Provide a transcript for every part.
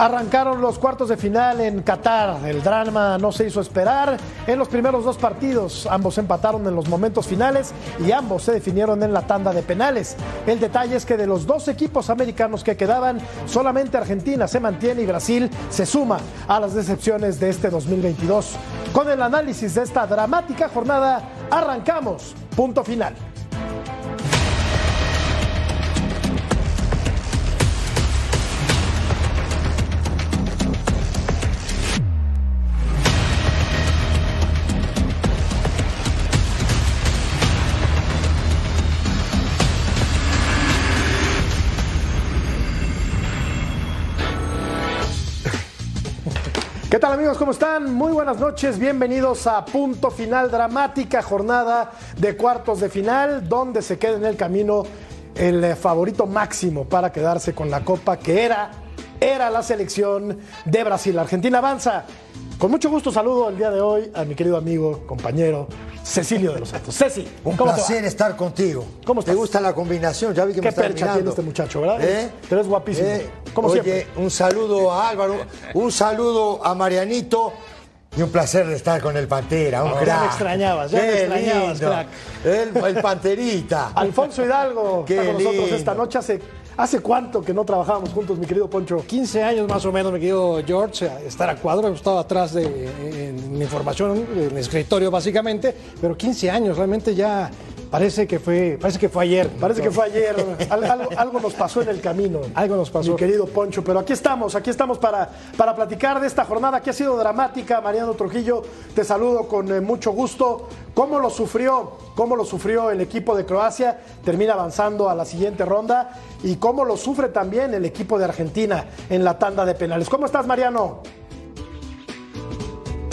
Arrancaron los cuartos de final en Qatar. El drama no se hizo esperar. En los primeros dos partidos, ambos empataron en los momentos finales y ambos se definieron en la tanda de penales. El detalle es que de los dos equipos americanos que quedaban, solamente Argentina se mantiene y Brasil se suma a las decepciones de este 2022. Con el análisis de esta dramática jornada, arrancamos. Punto final. ¿Qué tal amigos? ¿Cómo están? Muy buenas noches, bienvenidos a Punto Final, dramática jornada de cuartos de final, donde se queda en el camino el eh, favorito máximo para quedarse con la copa que era, era la selección de Brasil. Argentina avanza. Con mucho gusto saludo el día de hoy a mi querido amigo, compañero, Cecilio de los Santos. Ceci, Un ¿cómo te placer estar contigo. ¿Cómo ¿Te estás? gusta la combinación? Ya vi que me Qué está percha mirando. tiene este muchacho, ¿verdad? ¿Eh? Es guapísimo. ¿Eh? Como Oye, siempre. un saludo a Álvaro, un saludo a Marianito y un placer de estar con el Pantera, un Ah, ya crack. me extrañabas, ya me extrañabas, lindo. crack. El, el Panterita. Alfonso Hidalgo Qué está con nosotros lindo. esta noche. Hace, ¿Hace cuánto que no trabajábamos juntos, mi querido Poncho? 15 años más o menos me quedo George estar a cuadro, he estado atrás de en mi información, en escritorio básicamente, pero 15 años realmente ya parece que fue, parece que fue ayer. Parece que fue ayer. Al- algo, algo nos pasó en el camino. Algo nos pasó. Mi querido Poncho. Pero aquí estamos, aquí estamos para, para platicar de esta jornada que ha sido dramática. Mariano Trujillo, te saludo con eh, mucho gusto. ¿Cómo lo sufrió? ¿Cómo lo sufrió el equipo de Croacia? Termina avanzando a la siguiente ronda. ¿Y cómo lo sufre también el equipo de Argentina en la tanda de penales? ¿Cómo estás, Mariano?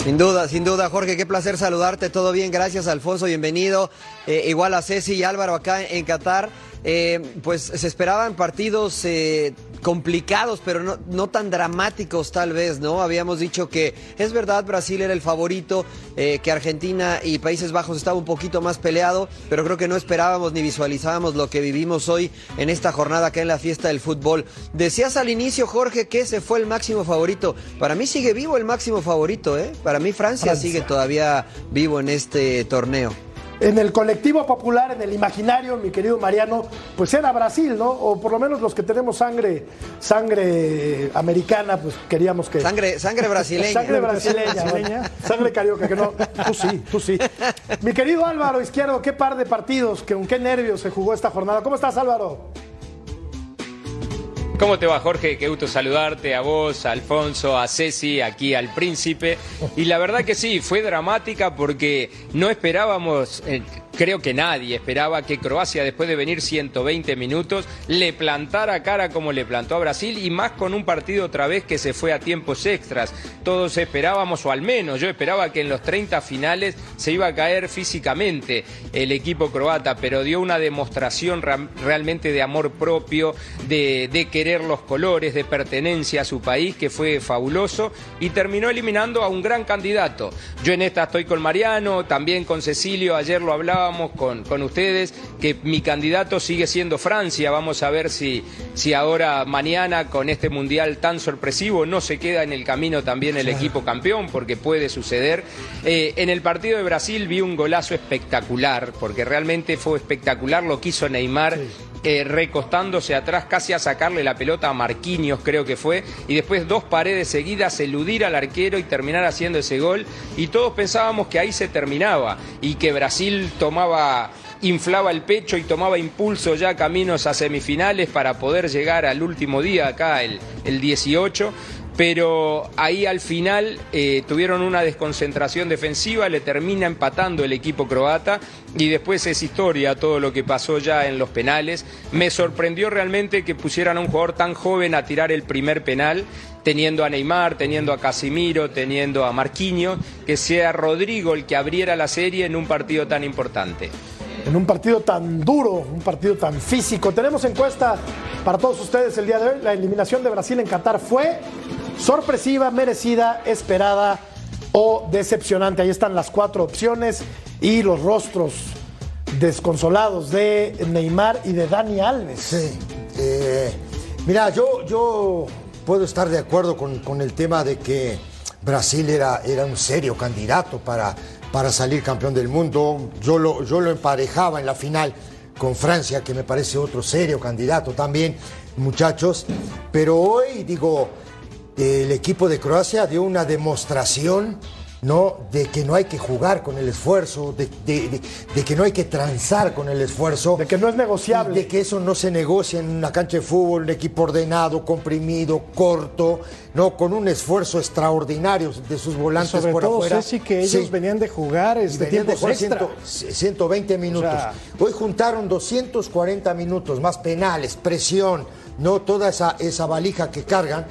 Sin duda, sin duda, Jorge, qué placer saludarte. Todo bien, gracias, Alfonso, bienvenido. Eh, igual a Ceci y Álvaro acá en Qatar. Eh, pues se esperaban partidos eh, complicados, pero no, no tan dramáticos tal vez, ¿no? Habíamos dicho que es verdad, Brasil era el favorito, eh, que Argentina y Países Bajos estaba un poquito más peleado, pero creo que no esperábamos ni visualizábamos lo que vivimos hoy en esta jornada acá en la fiesta del fútbol. Decías al inicio, Jorge, que ese fue el máximo favorito. Para mí sigue vivo el máximo favorito, ¿eh? Para mí Francia, Francia. sigue todavía vivo en este torneo. En el colectivo popular, en el imaginario, mi querido Mariano, pues era Brasil, ¿no? O por lo menos los que tenemos sangre, sangre americana, pues queríamos que. Sangre, sangre brasileña. Sangre brasileña, sangre carioca, que no. Tú sí, tú sí. Mi querido Álvaro Izquierdo, qué par de partidos, que, con qué nervios se jugó esta jornada. ¿Cómo estás, Álvaro? ¿Cómo te va, Jorge? Qué gusto saludarte a vos, a Alfonso, a Ceci, aquí al príncipe. Y la verdad que sí, fue dramática porque no esperábamos, eh, creo que nadie esperaba que Croacia, después de venir 120 minutos, le plantara cara como le plantó a Brasil y más con un partido otra vez que se fue a tiempos extras. Todos esperábamos, o al menos yo esperaba que en los 30 finales se iba a caer físicamente el equipo croata, pero dio una demostración ra- realmente de amor propio, de, querer los colores, de pertenencia a su país, que fue fabuloso, y terminó eliminando a un gran candidato. Yo en esta estoy con Mariano, también con Cecilio, ayer lo con, con ustedes, que mi candidato sigue siendo Francia, vamos a ver si, si ahora mañana con este mundial tan sorpresivo no se queda en el camino también el equipo campeón, porque puede suceder. Eh, en el partido de Brasil vi un golazo espectacular, porque realmente fue espectacular lo que hizo Neymar. Eh, recostándose atrás casi a sacarle la pelota a Marquinhos, creo que fue, y después dos paredes seguidas, eludir al arquero y terminar haciendo ese gol. Y todos pensábamos que ahí se terminaba y que Brasil tomaba inflaba el pecho y tomaba impulso ya caminos a semifinales para poder llegar al último día acá, el, el 18. Pero ahí al final eh, tuvieron una desconcentración defensiva, le termina empatando el equipo croata y después es historia todo lo que pasó ya en los penales. Me sorprendió realmente que pusieran a un jugador tan joven a tirar el primer penal, teniendo a Neymar, teniendo a Casimiro, teniendo a Marquinhos, que sea Rodrigo el que abriera la serie en un partido tan importante. en un partido tan duro, un partido tan físico. Tenemos encuesta para todos ustedes el día de hoy. La eliminación de Brasil en Qatar fue sorpresiva, merecida, esperada o decepcionante. Ahí están las cuatro opciones y los rostros desconsolados de Neymar y de Dani Alves. Sí. Eh, mira, yo, yo puedo estar de acuerdo con, con el tema de que Brasil era, era un serio candidato para, para salir campeón del mundo. Yo lo, yo lo emparejaba en la final con Francia, que me parece otro serio candidato también, muchachos. Pero hoy, digo, el equipo de Croacia dio una demostración ¿no? de que no hay que jugar con el esfuerzo, de, de- de- de que no hay que transar con el esfuerzo. De que no es negociable. De que eso no se negocia en una cancha de fútbol, un equipo ordenado, comprimido, corto, ¿no? con un esfuerzo extraordinario de sus volantes Sobre por todo, afuera. Ceci, que ellos Sí. venían de jugar este venían de tiempos jugar extra. 100 120 minutos. O sea- Hoy juntaron 240 minutos, más penales, presión, no toda esa, esa valija que cargan.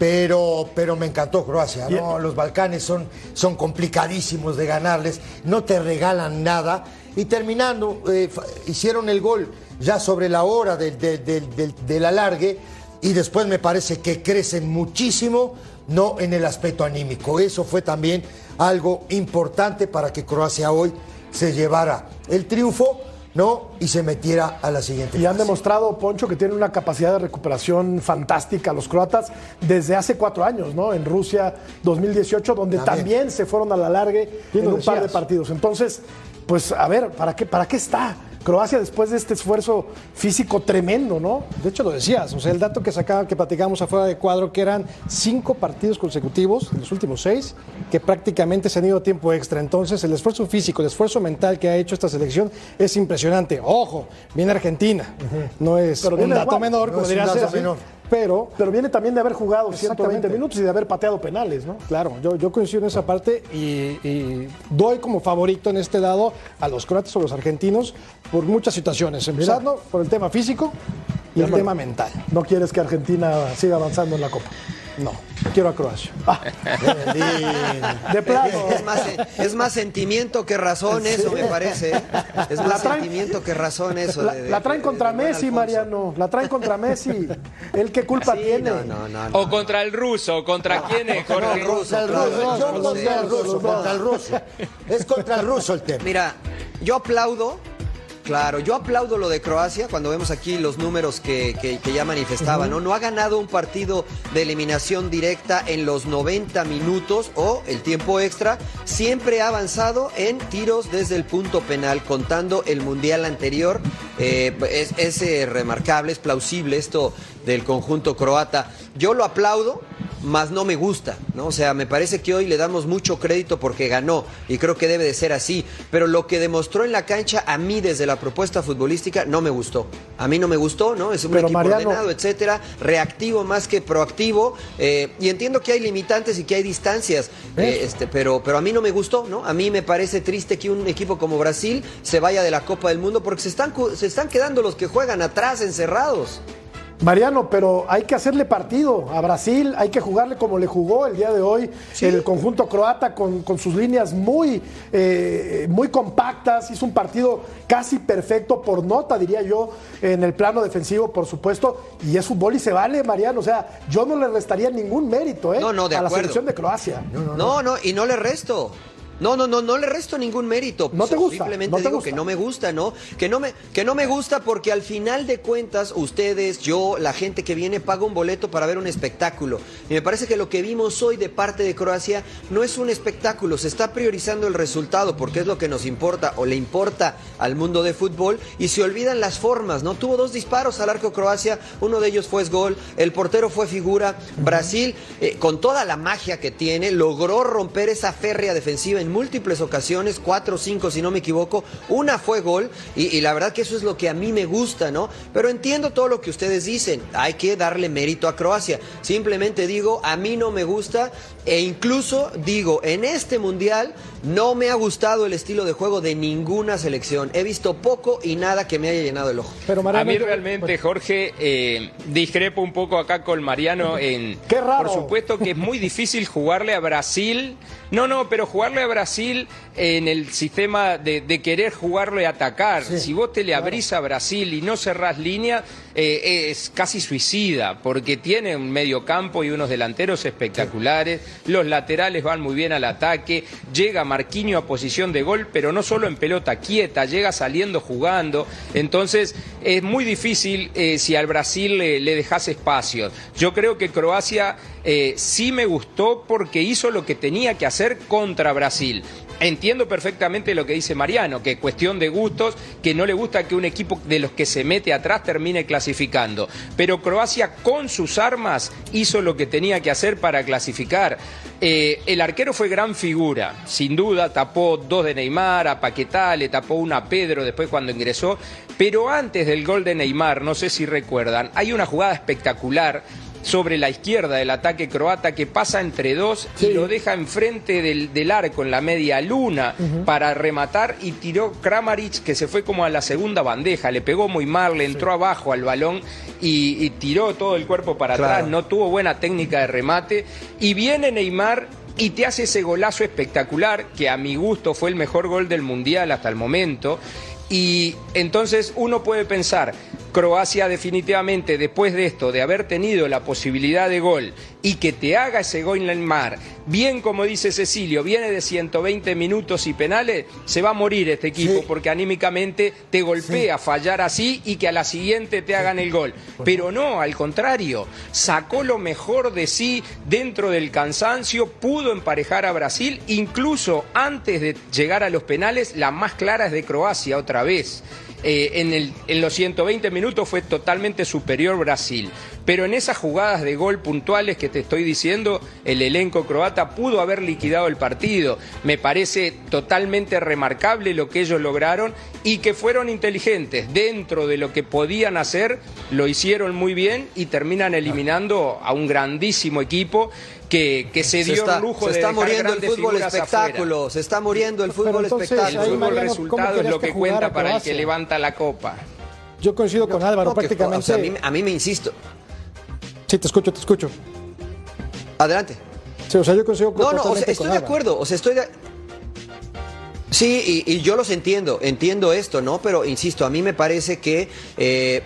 Pero, pero me encantó Croacia, ¿no? Los Balcanes son, son complicadísimos de ganarles, no te regalan nada. Y terminando, eh, hicieron el gol ya sobre la hora del, del- del- del alargue y después me parece que crecen muchísimo, no en el aspecto anímico. Eso fue también algo importante para que Croacia hoy se llevara el triunfo, ¿no? Y se metiera a la siguiente Y han demostrado, Poncho, que tienen una capacidad de recuperación fantástica los croatas desde hace cuatro años, ¿no? En Rusia 2018, donde También. también, se fueron a la largue en un par de partidos. Entonces, pues a ver, ¿para qué, ¿para qué está Croacia después de este esfuerzo físico tremendo, ¿no? De hecho, lo decías, o sea, el dato que sacaba, que platicamos afuera de cuadro, que eran cinco partidos consecutivos, en los últimos seis, que prácticamente se han ido a tiempo extra. Entonces, el esfuerzo físico, el esfuerzo mental que ha hecho esta selección es impresionante. Ojo, viene Argentina, no es Pero un dato igual, menor, no como es pero Pero viene también de haber jugado 120 Exactamente. minutos y de haber pateado penales, ¿no? Claro, yo, yo coincido en esa parte y, y doy como favorito en este lado a los croatas o los argentinos por muchas situaciones, empezando por el tema físico y el tema mental. No quieres que Argentina siga avanzando en la Copa. No, quiero a Croacia. De plano. Es más, es más sentimiento que razón eso, me parece. ¿eh? Es más traen- sentimiento que razón eso. La, de- de- la traen contra Messi, Alfonso. Mariano. La traen contra Messi. ¿Él qué culpa Sí, tiene? no, no, no, no. O contra el ruso, ¿contra quién es? Contra el ruso, no, yo no, contra no, el ruso, contra el ruso. Es contra el ruso el tema. Mira, yo aplaudo, claro, yo aplaudo lo de Croacia cuando vemos aquí los números que, que- que ya manifestaba, ¿no? No ha ganado un partido de eliminación directa en los 90 minutos o el tiempo extra, siempre ha avanzado en tiros desde el punto penal, contando el mundial anterior. Eh, es es, eh, remarcable, es plausible esto del conjunto croata. Yo lo aplaudo, más no me gusta, ¿no? O sea, me parece que hoy le damos mucho crédito porque ganó y creo que debe de ser así, pero lo que demostró en la cancha a mí desde la propuesta futbolística no me gustó. A mí no me gustó, ¿no? Es un Pero, equipo Mariano- ordenado, etcétera, reactivo más que proactivo eh, y entiendo que hay limitantes y que hay distancias, eh, este, pero pero a mí no me gustó, ¿no? A mí me parece triste que un equipo como Brasil se vaya de la Copa del Mundo porque se están se están quedando los que juegan atrás encerrados. Mariano, pero hay que hacerle partido a Brasil, hay que jugarle como le jugó el día de hoy el conjunto croata con, con sus líneas muy, eh, muy compactas, hizo un partido casi perfecto por nota, diría yo, en el plano defensivo, por supuesto, y es fútbol y se vale, Mariano, o sea, yo no le restaría ningún mérito ¿eh? No, no, de a la acuerdo. selección de Croacia. No, no, y no le resto. No, no, no, no le resto ningún mérito. ¿No te gusta? Simplemente ¿No te digo gusta? que no me gusta, ¿no? Que no me, que no me gusta porque al final de cuentas, ustedes, yo, la gente que viene, paga un boleto para ver un espectáculo. Y me parece que lo que vimos hoy de parte de Croacia no es un espectáculo, se está priorizando el resultado porque es lo que nos importa o le importa al mundo de fútbol y se olvidan las formas, ¿no? Tuvo dos disparos al arco Croacia, uno de ellos fue gol, el portero fue figura. Brasil, eh, con toda la magia que tiene, logró romper esa férrea defensiva en múltiples ocasiones, cuatro o cinco si no me equivoco, una fue gol y, la verdad que eso es lo que a mí me gusta, ¿no? Pero entiendo todo lo que ustedes dicen, hay que darle mérito a Croacia. Simplemente digo, a mí no me gusta e incluso digo, en este mundial no me ha gustado el estilo de juego de ninguna selección. He visto poco y nada que me haya llenado el ojo. Pero A Mariano, mí yo- realmente, Jorge, eh, discrepo un poco acá con Mariano en... Qué raro. Por supuesto que es muy difícil jugarle a Brasil. No, no, pero jugarle a Brasil en el sistema de, de querer jugarlo y atacar. si vos te le abrís a Brasil y no cerrás línea, eh, es casi suicida, porque tiene un medio campo y unos delanteros espectaculares, los laterales van muy bien al ataque, llega Marquinho a posición de gol, pero no solo en pelota quieta, llega saliendo jugando, entonces es muy difícil eh, si al Brasil le, le dejas espacio. Yo creo que Croacia eh, sí me gustó porque hizo lo que tenía que hacer contra Brasil. Entiendo perfectamente lo que dice Mariano, que es cuestión de gustos, que no le gusta que un equipo de los que se mete atrás termine clasificando. Pero Croacia con sus armas hizo lo que tenía que hacer para clasificar. Eh, el arquero fue gran figura, sin duda, tapó dos de Neymar, a Paquetá, le tapó una a Pedro después cuando ingresó, pero antes del gol de Neymar, no sé si recuerdan, hay una jugada espectacular sobre la izquierda del ataque croata que pasa entre dos y lo deja enfrente del, del arco en la media luna para rematar y tiró Kramaric que se fue como a la segunda bandeja, le pegó muy mal, le entró abajo al balón y, y tiró todo el cuerpo para atrás, no tuvo buena técnica de remate. Y viene Neymar y te hace ese golazo espectacular que a mi gusto fue el mejor gol del mundial hasta el momento y entonces uno puede pensar, Croacia definitivamente después de esto, de haber tenido la posibilidad de gol y que te haga ese gol en el mar, bien como dice Cecilio, viene de 120 minutos y penales, se va a morir este equipo porque anímicamente te golpea fallar así y que a la siguiente te hagan el gol. Pero no, al contrario, sacó lo mejor de sí dentro del cansancio, pudo emparejar a Brasil, incluso antes de llegar a los penales, la más clara es de Croacia otra vez. Eh, en, en, los 120 minutos fue totalmente superior Brasil. Pero en esas jugadas de gol puntuales que te estoy diciendo, el elenco croata pudo haber liquidado el partido. Me parece totalmente remarcable lo que ellos lograron y que fueron inteligentes. Dentro de lo que podían hacer, lo hicieron muy bien y terminan eliminando a un grandísimo equipo que, que se, se dio está, el lujo se de está muriendo el fútbol espectáculo, afuera. se está muriendo el fútbol entonces, espectáculo. El fútbol Mariano, ¿cómo resultado es lo que cuenta para el que levanta la copa. Yo coincido con Álvaro No, que- prácticamente. o sea, a, mí, a mí me insisto. Sí, te escucho, te escucho. Adelante. Sí, o sea, yo coincido No, no, o sea, totalmente estoy con de acuerdo, o sea, estoy de... Sí, y, y yo los entiendo, entiendo esto, ¿no? Pero insisto, a mí me parece que eh,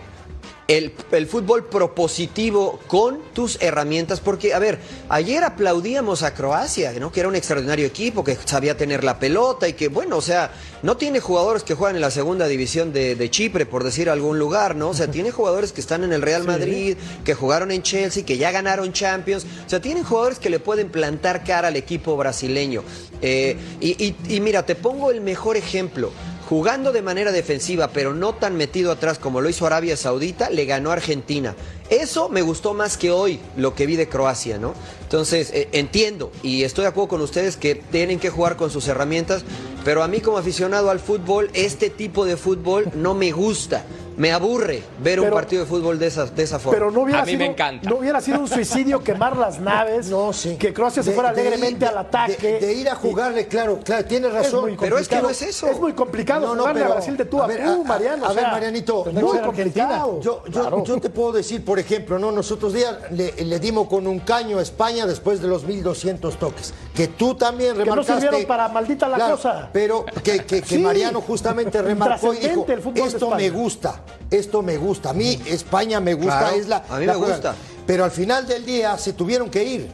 el, el fútbol propositivo con tus herramientas, porque, a ver, ayer aplaudíamos a Croacia, ¿no? Que era un extraordinario equipo, que sabía tener la pelota y que, bueno, o sea, no tiene jugadores que juegan en la segunda división de, de Chipre, por decir algún lugar, ¿no? O sea, tiene jugadores que están en el Real Madrid, que jugaron en Chelsea, que ya ganaron Champions, o sea, tienen jugadores que le pueden plantar cara al equipo brasileño. Eh, y, y- y mira, te pongo el mejor ejemplo. Jugando de manera defensiva, pero no tan metido atrás como lo hizo Arabia Saudita, le ganó Argentina. Eso me gustó más que hoy, lo que vi de Croacia, ¿no? Entonces, eh, entiendo y estoy de acuerdo con ustedes que tienen que jugar con sus herramientas, pero a mí como aficionado al fútbol, este tipo de fútbol no me gusta. Me aburre ver un partido de fútbol de esa, de esa forma. Pero no hubiera, A mí sido, me encanta. no hubiera sido un suicidio quemar las naves, No, sí. que Croacia se De- fuera de alegremente ir- al ataque. De, de ir a jugarle, claro, claro, tienes razón. Pero es que no es eso. Es muy complicado No, no, jugarle pero- a Brasil de tú a, a ver, tú, a- a- Mariano. a ver, Marianito, muy no, complicado. Yo, yo, Claro. yo te puedo decir, por ejemplo, no, nosotros días le, le dimos con un caño a España después de los 1200 toques. Que tú también no remarcaste. sirvieron para maldita la Claro, cosa. Pero que, que- que Sí. Mariano justamente remarcó y dijo: el fútbol de Esto España". me gusta, esto me gusta. A mí, España me gusta, Claro, es la. a mí la me gusta. Pero al final del día se tuvieron que ir.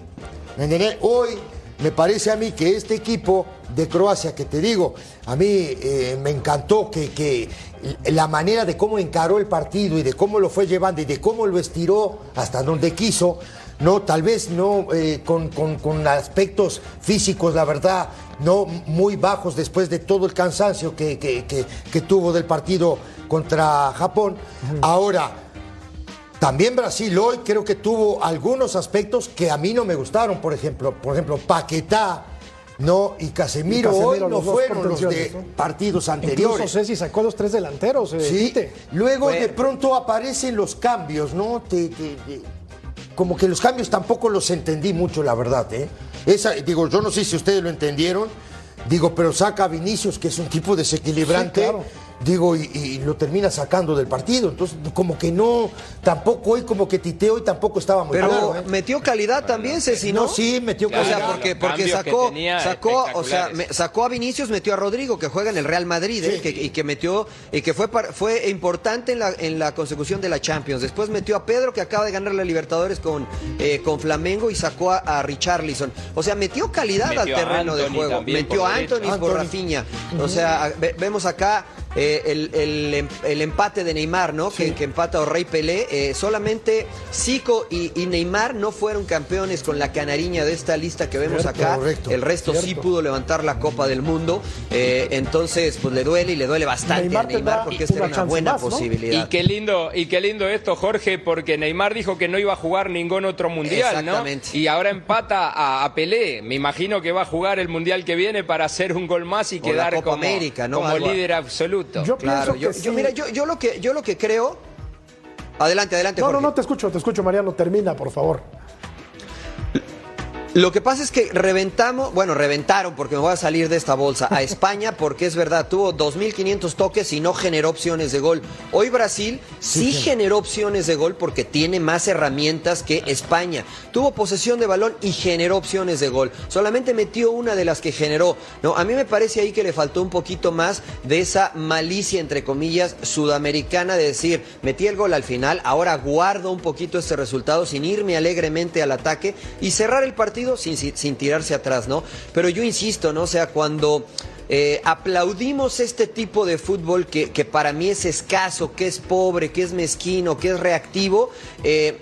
Hoy me parece a mí que este equipo de Croacia, que te digo, a mí eh, me encantó que, que la manera de cómo encaró el partido y de cómo lo fue llevando y de cómo lo estiró hasta donde quiso, no, tal vez no eh, con, con- con aspectos físicos, la verdad, no muy bajos después de todo el cansancio que, que- que- que tuvo del partido contra Japón. Ahora, también Brasil hoy creo que tuvo algunos aspectos que a mí no me gustaron, por ejemplo, por ejemplo, Paquetá, no y Casemiro, Y Casemiro, hoy no fueron los de partidos Incluso anteriores. Ceci sacó los tres delanteros. eh, Sí. Tite. Luego Bueno. de pronto aparecen los cambios, ¿no? Te- te- te- como que los cambios tampoco los entendí mucho, la verdad, ¿eh? Esa, digo, yo no sé si ustedes lo entendieron, digo, pero saca a Vinicius, que es un tipo desequilibrante, Sí, claro. Digo, y, y lo termina sacando del partido. Entonces, como que no, tampoco hoy, como que titeo y tampoco estaba muy Pero claro. ¿eh? metió calidad también, Ceci, ¿no? No, sí, metió O sea, calidad. porque, porque sacó, sacó, o sea, sacó a Vinicius, metió a Rodrigo, que juega en el Real Madrid, ¿eh? que- y que metió, y que fue, par- fue importante en la, en la consecución de la Champions. Después metió a Pedro, que acaba de ganar la Libertadores con, eh, con Flamengo, y sacó a, a Richarlison. O sea, metió calidad Metió al terreno de juego. también Metió a. Anthony por. Rafinha. O sea, ve- vemos acá eh, el, el em- el empate de Neymar, ¿no? Que, que empata a Rey Pelé. Eh, solamente Zico y, y Neymar no fueron campeones con la canariña de esta lista que vemos Cierto, acá. correcto, el resto sí pudo levantar la Copa del Mundo. Eh, entonces, pues le duele y le duele bastante Neymar a Neymar porque esta una era una buena más, ¿no? posibilidad. Y qué lindo, y qué lindo esto, Jorge, porque Neymar dijo que no iba a jugar ningún otro mundial, ¿no? Exactamente. Y ahora empata a, a Pelé. Me imagino que va a jugar el mundial que viene para hacer un gol más y O quedar Copa como, América, ¿no? como líder absoluto. Yo Claro, pienso yo, que yo- sí. mira, yo, yo lo que yo lo que creo. Adelante, adelante, No, Jorge. no, no, te escucho, te escucho, Mariano. Termina, por favor. Lo que pasa es que reventamos, bueno, reventaron porque me voy a salir de esta bolsa a España porque es verdad, tuvo 2.500 toques y no generó opciones de gol. Hoy Brasil sí, generó opciones de gol porque tiene más herramientas que España. Tuvo posesión de balón y generó opciones de gol. Solamente metió una de las que generó. No, a mí me parece ahí que le faltó un poquito más de esa malicia entre comillas sudamericana de decir, metí el gol al final, ahora guardo un poquito este resultado sin irme alegremente al ataque y cerrar el partido sin, tirarse atrás, ¿no? Pero yo insisto, ¿no? O sea, cuando eh, aplaudimos este tipo de fútbol que, que para mí es escaso, que es pobre, que es mezquino, que es reactivo, eh,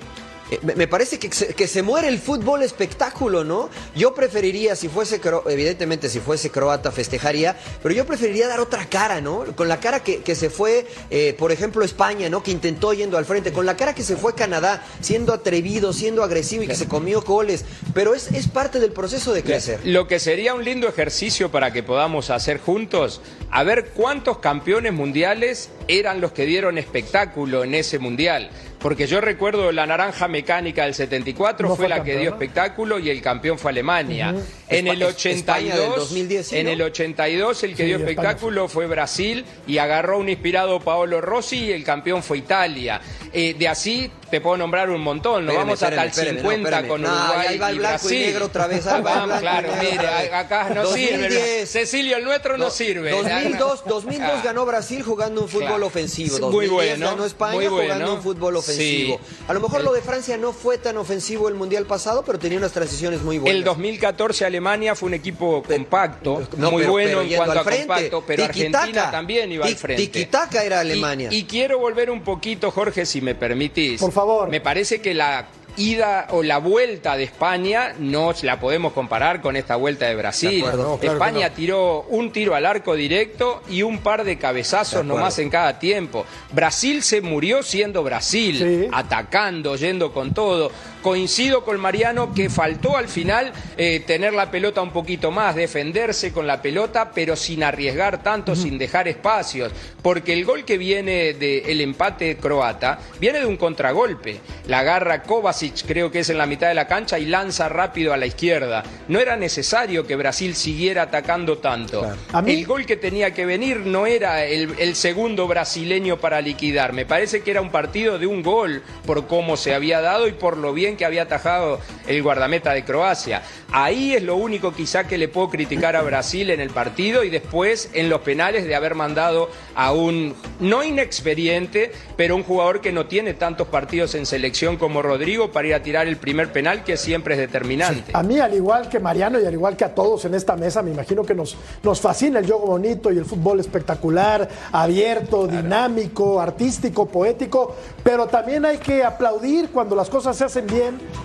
Me me parece que se, que se muere el fútbol espectáculo, ¿no? Yo preferiría, si fuese, evidentemente, si fuese croata, festejaría, pero yo preferiría dar otra cara, ¿no? Con la cara que, que se fue, eh, por ejemplo, España, ¿no? Que intentó yendo al frente, con la cara que se fue Canadá, siendo atrevido, siendo agresivo y que se comió goles, pero es, es parte del proceso de crecer. Lo que sería un lindo ejercicio para que podamos hacer juntos, a ver cuántos campeones mundiales eran los que dieron espectáculo en ese mundial. Porque yo recuerdo la naranja mecánica del 74 No fue, fue la que dio campeona. espectáculo y el campeón fue Alemania. En Espa- el es- España del 82, 2010, sí, en ¿no? el 82 el que Sí, dio España espectáculo fue Brasil y agarró un inspirado Paolo Rossi y el campeón fue Italia. Eh, de así te puedo nombrar un montón. Nos vamos hasta el espéreme, 50 espéreme, no, con. No, Uruguay ahí va el y blanco y Brasil. negro otra vez, ahí va el y claro, negro mire, acá no sirve. 2010. Cecilio, el nuestro no, sirve. 2002, 2002 Ah. ganó Brasil jugando un fútbol Claro. ofensivo. Sí, 2010 muy bueno, ganó España muy bueno. jugando un fútbol ofensivo. Sí. A lo mejor lo de Francia no fue tan ofensivo el mundial pasado, pero tenía unas transiciones muy buenas. El 2014 Alemania fue un equipo compacto, No, muy pero- bueno pero en cuanto a frente. compacto, pero. Argentina también iba al frente. tiki-taka era Y- Alemania. Y, quiero volver un poquito, Jorge, si me permitís. Por favor. Me parece que la ida o la vuelta de España no la podemos comparar con esta vuelta de Brasil. De acuerdo, no, claro que España no. tiró un tiro al arco directo y un par de cabezazos nomás en cada tiempo. Brasil se murió siendo Brasil, Sí. atacando, yendo con todo. Coincido con Mariano que faltó al final eh, tener la pelota un poquito más, defenderse con la pelota, pero sin arriesgar tanto, sin dejar espacios. Porque el gol que viene del empate croata viene de un contragolpe. La agarra Kovacic, creo que es en la mitad de la cancha, y lanza rápido a la izquierda. No era necesario que Brasil siguiera atacando tanto. A mí- El gol que tenía que venir no era el, el segundo brasileño para liquidar. Me parece que era un partido de un gol por cómo se había dado y por lo bien que había atajado el guardameta de Croacia. Ahí es lo único quizá que le puedo criticar a Brasil en el partido y después en los penales de haber mandado a un no inexperiente, pero un jugador que no tiene tantos partidos en selección como Rodrigo para ir a tirar el primer penal que siempre es determinante. A mí, al igual que Mariano y al igual que a todos en esta mesa, me imagino que nos, nos fascina el juego bonito y el fútbol espectacular, abierto, dinámico, artístico, poético, pero también hay que aplaudir cuando las cosas se hacen bien,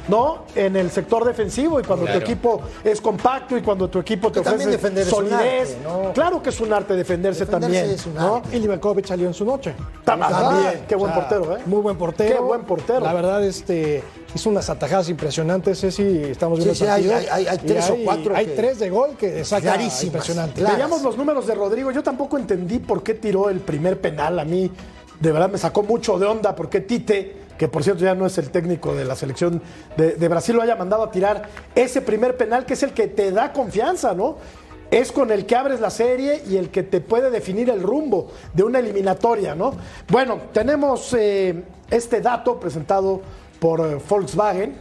¿no? En el sector defensivo y cuando Claro. tu equipo es compacto y cuando tu equipo te Que también ofrece defender es un solidez. arte, ¿no? Claro que es un arte defenderse, Defenderse también, es un ¿no? Y Livakovic salió en su noche. Tam- También, qué buen O sea, portero, ¿eh? Muy buen portero. Qué buen portero. La verdad, este, hizo unas atajadas impresionantes, Ceci. Estamos viendo Sí, sí, hay- tres o cuatro Hay que- tres de gol que saca impresionante. claras. Veíamos los números de Rodrigo. Yo tampoco entendí por qué tiró el primer penal. A mí, de verdad, me sacó mucho de onda por qué Tite, que por cierto ya no es el técnico de la selección de, Brasil, lo haya mandado a tirar ese primer penal, que es el que te da confianza, ¿no? es con el que abres la serie y el que te puede definir el rumbo de una eliminatoria, ¿no? Bueno, tenemos eh, este dato presentado por eh, Volkswagen.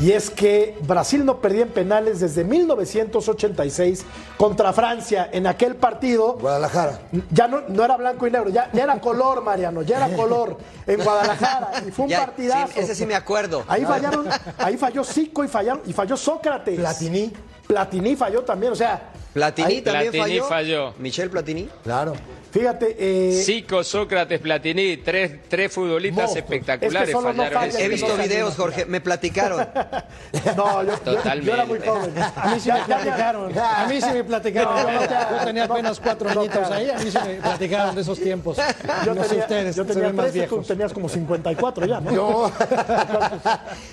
Y es que Brasil no perdía en penales desde 1986 contra Francia en aquel partido. Guadalajara. Ya no, no era blanco y negro, ya, ya era color, Mariano, ya era color en Guadalajara. Y fue un Ya, partidazo. sí, ese sí me acuerdo. Ahí fallaron, ahí falló Zico y fallaron, y falló Sócrates. Platini. Platini falló también, o sea. Platini ahí- también Platini falló. falló. Michel Platini. Claro. Fíjate, eh, Zico, Sócrates, Platini, tres, tres futbolistas Monstruos. espectaculares Es que no fallaron. el He visto no videos, Jorge, me platicaron. no, yo, Totalmente. yo era muy joven. A mí sí me platicaron. A mí sí me platicaron. Yo, yo tenía apenas cuatro añitos ahí. A mí sí me platicaron de esos tiempos. Yo no sé ustedes, yo tenía ven más 13, tú tenías como 54 ya, ¿no? No,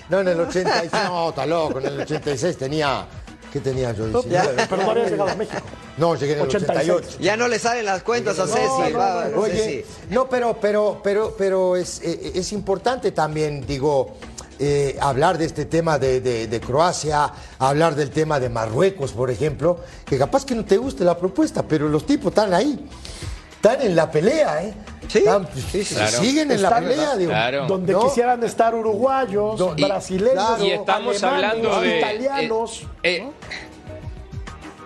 no en el 86, no, está loco, en el 86 tenía, ¿qué tenía yo? 19. Pero no habías llegado a México. No, llegué en el 86. 88. Ya no le salen las cuentas a Ceci. no, va, no, Oye, Ceci. no, pero, pero, pero, pero es, eh, es importante también, digo, eh, hablar de este tema de, de- de Croacia, hablar del tema de Marruecos, por ejemplo, que capaz que no te guste la propuesta, pero los tipos están ahí, están en la pelea, ¿eh? Sí, Están- sí, sí, Claro. siguen en la pelea, digo. Claro. Donde ¿no? quisieran estar uruguayos, y- brasileños. Y estamos alemanes, hablando de. italianos. eh, eh,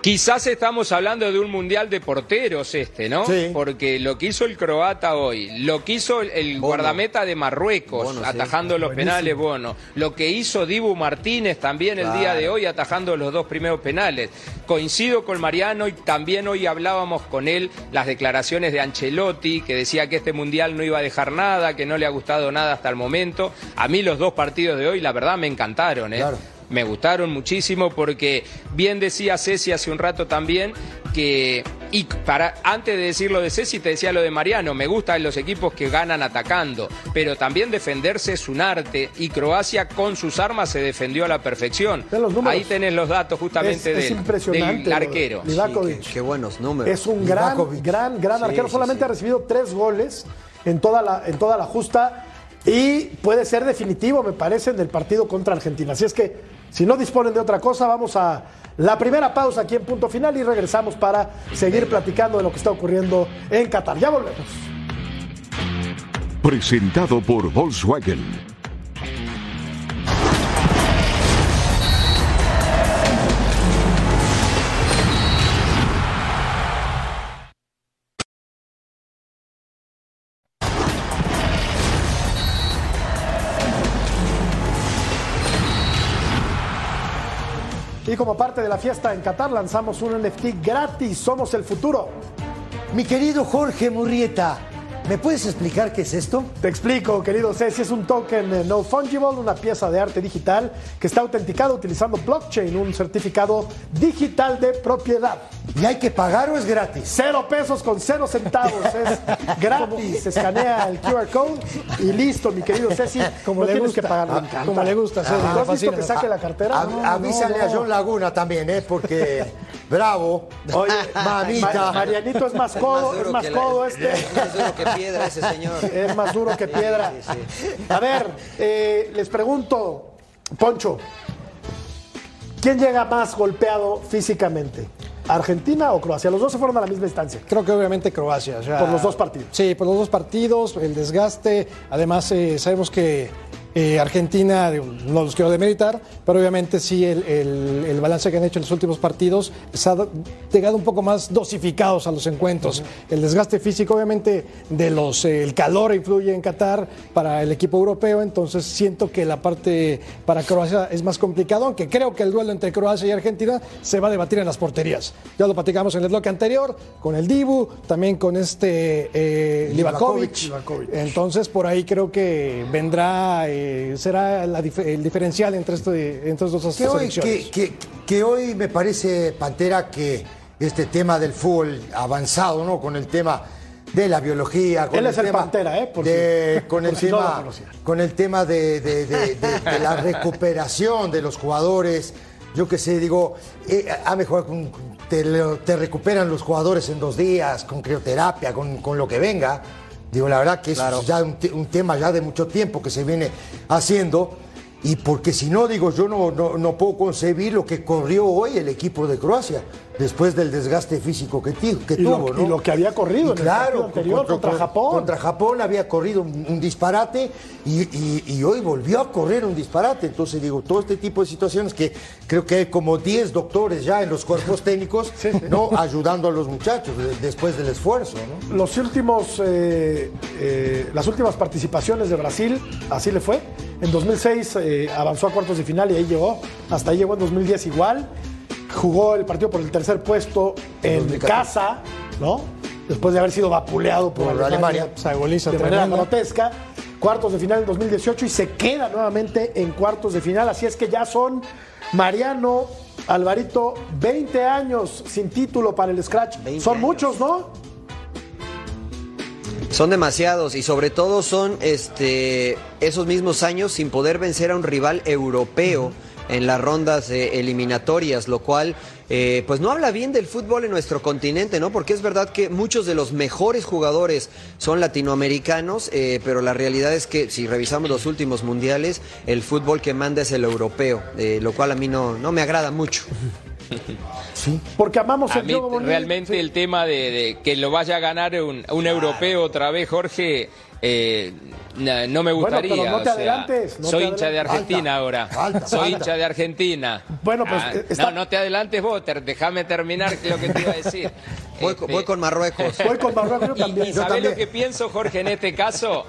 Quizás estamos hablando de un mundial de porteros este, ¿no? Sí. Porque lo que hizo el croata hoy, lo que hizo el, Bono. guardameta de Marruecos, Bono, sí. atajando los penales, Bono, lo que hizo Dibu Martínez también el día de hoy, atajando los dos primeros penales. Coincido con Mariano y también hoy hablábamos con él las declaraciones de Ancelotti, que decía que este mundial no iba a dejar nada, que no le ha gustado nada hasta el momento. A mí los dos partidos de hoy, la verdad, me encantaron, ¿eh? Claro. Me gustaron muchísimo porque bien decía Ceci hace un rato también que y para antes de decir lo de Ceci te decía lo de Mariano, me gustan los equipos que ganan atacando, pero también defenderse es un arte y Croacia con sus armas se defendió a la perfección. Ahí tenés los datos justamente Es- es del, impresionante del arquero. Livakovic. Qué, qué buenos números. Es un gran, Livakovic. gran, gran Sí, arquero. sí, Solamente sí. ha recibido tres goles en toda, la, en toda la justa y puede ser definitivo, me parece, en el partido contra Argentina. Así es que, si no disponen de otra cosa, vamos a la primera pausa aquí en punto final y regresamos para seguir platicando de lo que está ocurriendo en Qatar. Ya volvemos. Presentado por Volkswagen. Y como parte de la fiesta en Qatar, lanzamos un NFT gratis. Somos el futuro. Mi querido Jorge Murrieta, ¿me puedes explicar qué es esto? Te explico, querido Ceci, es un token eh, no fungible, una pieza de arte digital que está autenticada utilizando blockchain, un certificado digital de propiedad. ¿Y hay que pagar o es gratis? Cero pesos con cero centavos, es gratis. Se escanea el QR code y listo, mi querido Ceci. Como no le tienes gusta. que pagar. Ah, como le gusta, Ceci, ¿Tú le has visto que saque la cartera? A- No, avísale no, a. John Laguna también, ¿eh? Porque bravo. Oye, Mamita. Ma- Marianito es más codo, es más la- codo este. Es más piedra ese señor. Es más duro que piedra. sí, A ver, eh, les pregunto, Poncho, ¿quién llega más golpeado físicamente? ¿Argentina o Croacia? Los dos se fueron a la misma instancia. Creo que obviamente Croacia. o sea, Por los dos partidos. Sí, por los dos partidos, el desgaste. Además, eh, sabemos que eh, Argentina, no los quiero demeritar, pero obviamente sí el, el- el balance que han hecho en los últimos partidos se ha llegado un poco más dosificados a los encuentros. El desgaste físico, obviamente, de los eh, el calor influye en Qatar para el equipo europeo, entonces siento que la parte para Croacia es más complicado, aunque creo que el duelo entre Croacia y Argentina se va a debatir en las porterías. Ya lo platicamos en el bloque anterior, con el Dibu, también con este eh, Livakovic. Livakovic. Entonces, por ahí creo que vendrá, eh, será la el diferencial entre, este, entre estas dos Que hoy, que, que- que hoy me parece, Pantera, que este tema del fútbol avanzado, ¿no? Con el tema de la biología. Con Él es el tema Pantera, ¿eh? De- con, el si tema, con el tema de, la recuperación de los jugadores. Yo qué sé, digo, eh, a mejor te, te recuperan los jugadores en dos días, con crioterapia, con, con lo que venga. Digo, la verdad que es ya un, un tema ya de mucho tiempo que se viene haciendo. Y porque si no, digo, yo no, no, no puedo concebir lo que corrió hoy el equipo de Croacia, después del desgaste físico que, ti- que Y lo- tuvo. ¿no? y lo que había corrido en el partido anterior contra Japón. Contra Japón había corrido un, un disparate y, y- y hoy volvió a correr un disparate. Entonces, digo, todo este tipo de situaciones que creo que hay como 10 doctores ya en los cuerpos técnicos, ¿no? Ayudando a los muchachos de- después del esfuerzo, ¿no? Los últimos, eh, eh, las últimas participaciones de Brasil, así le fue. En 2006 eh, avanzó a cuartos de final y ahí llegó. Hasta ahí llegó en 2010 igual. Jugó el partido por el tercer puesto en 2014. casa, ¿no? Después de haber sido vapuleado por, Por Alemania. goliza de manera grotesca. Cuartos de final en 2018 y se queda nuevamente en cuartos de final. Así es que ya son Mariano, Alvarito, 20 años sin título para el Scratch. 20 Son años. muchos, ¿no? Son demasiados y sobre todo son este, esos mismos años sin poder vencer a un rival europeo en las rondas eh, eliminatorias, lo cual eh, pues no habla bien del fútbol en nuestro continente, ¿no? Porque es verdad que muchos de los mejores jugadores son latinoamericanos, eh, pero la realidad es que si revisamos los últimos mundiales, el fútbol que manda es el europeo, eh, lo cual a mí no, no me agrada mucho. Porque amamos A el mí juego bonito. realmente Sí. el tema de, de que lo vaya a ganar un, un europeo otra vez, Jorge, eh, no me Bueno, gustaría. pero no te o sea, adelantes, no soy te hincha de. Argentina Falta, ahora. falta, soy falta. hincha de Argentina. Bueno, pues, Ah, está- No, no te adelantes vos, te- déjame terminar lo que te iba a decir. Voy, Este, voy con Marruecos. Voy con Marruecos yo y, también. y Yo ¿sabés también. lo que pienso, Jorge, en este caso?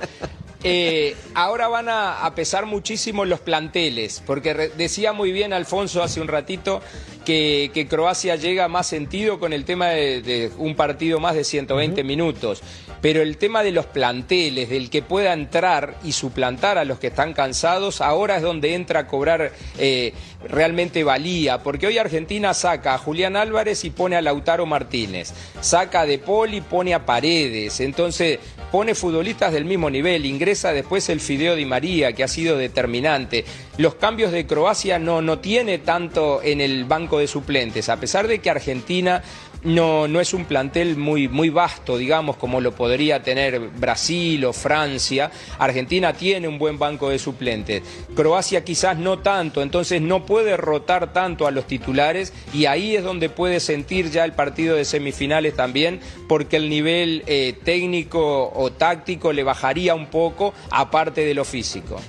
Eh, ahora van a, a pesar muchísimo los planteles, porque re- decía muy bien Alfonso hace un ratito que, que Croacia llega más sentido con el tema de, de un partido más de 120 minutos, pero el tema de los planteles, del que pueda entrar y suplantar a los que están cansados, ahora es donde entra a cobrar eh, realmente valía, porque hoy Argentina saca a Julián Álvarez y pone a Lautaro Martínez, saca a De Paul y pone a Paredes, entonces pone futbolistas del mismo nivel, ingresa después el Fideo Di María, que ha sido determinante. Los cambios de Croacia no, no tiene tanto en el banco de suplentes, a pesar de que Argentina no, no es un plantel muy, muy vasto, digamos, como lo podría tener Brasil o Francia. Argentina tiene un buen banco de suplentes. Croacia quizás no tanto, entonces no puede rotar tanto a los titulares y ahí es donde puede sentir ya el partido de semifinales también, porque el nivel eh, técnico o táctico le bajaría un poco, aparte de lo físico.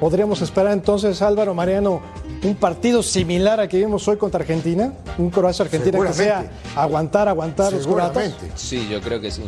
¿Podríamos esperar entonces, Álvaro Mariano, un partido similar al que vimos hoy contra Argentina? Un Croacia-Argentina que sea Seguramente. aguantar, aguantar los croatas. Sí, yo creo que sí.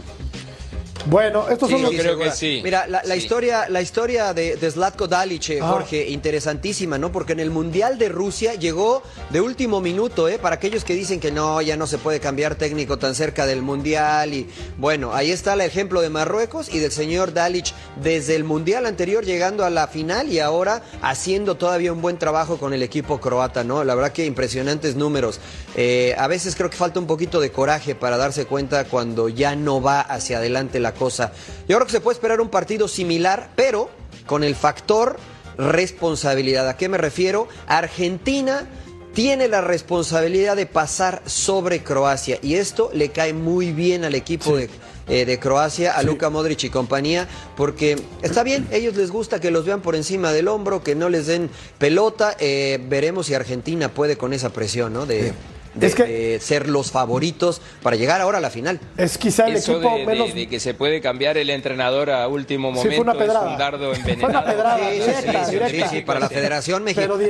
Bueno, estos son los yo creo que sí. Mira, la, la Sí. historia, la historia de, de Zlatko Dalic, eh, Ah. Jorge, interesantísima, ¿no? Porque en el Mundial de Rusia llegó de último minuto, ¿eh? Para aquellos que dicen que no, ya no se puede cambiar técnico tan cerca del Mundial. Y bueno, ahí está el ejemplo de Marruecos y del señor Dalic desde el Mundial anterior llegando a la final y ahora haciendo todavía un buen trabajo con el equipo croata, ¿no? La verdad que impresionantes números. Eh, a veces creo que falta un poquito de coraje para darse cuenta cuando ya no va hacia adelante la cosa. Yo creo que se puede esperar un partido similar, pero con el factor responsabilidad. ¿A qué me refiero? Argentina tiene la responsabilidad de pasar sobre Croacia y esto le cae muy bien al equipo de, eh, de Croacia, a Luka Modric y compañía, porque está bien, ellos les gusta que los vean por encima del hombro, que no les den pelota. eh, veremos si Argentina puede con esa presión, ¿no? De, de- Es que- de ser los favoritos para llegar ahora a la final. Es quizá el Eso equipo de, de- menos. de que se puede cambiar el entrenador a último Sí, momento fue una es pedrada. un dardo Fue una envenenado. pedrada. Sí, sí, directa, sí, sí, directa. sí, para la Federación,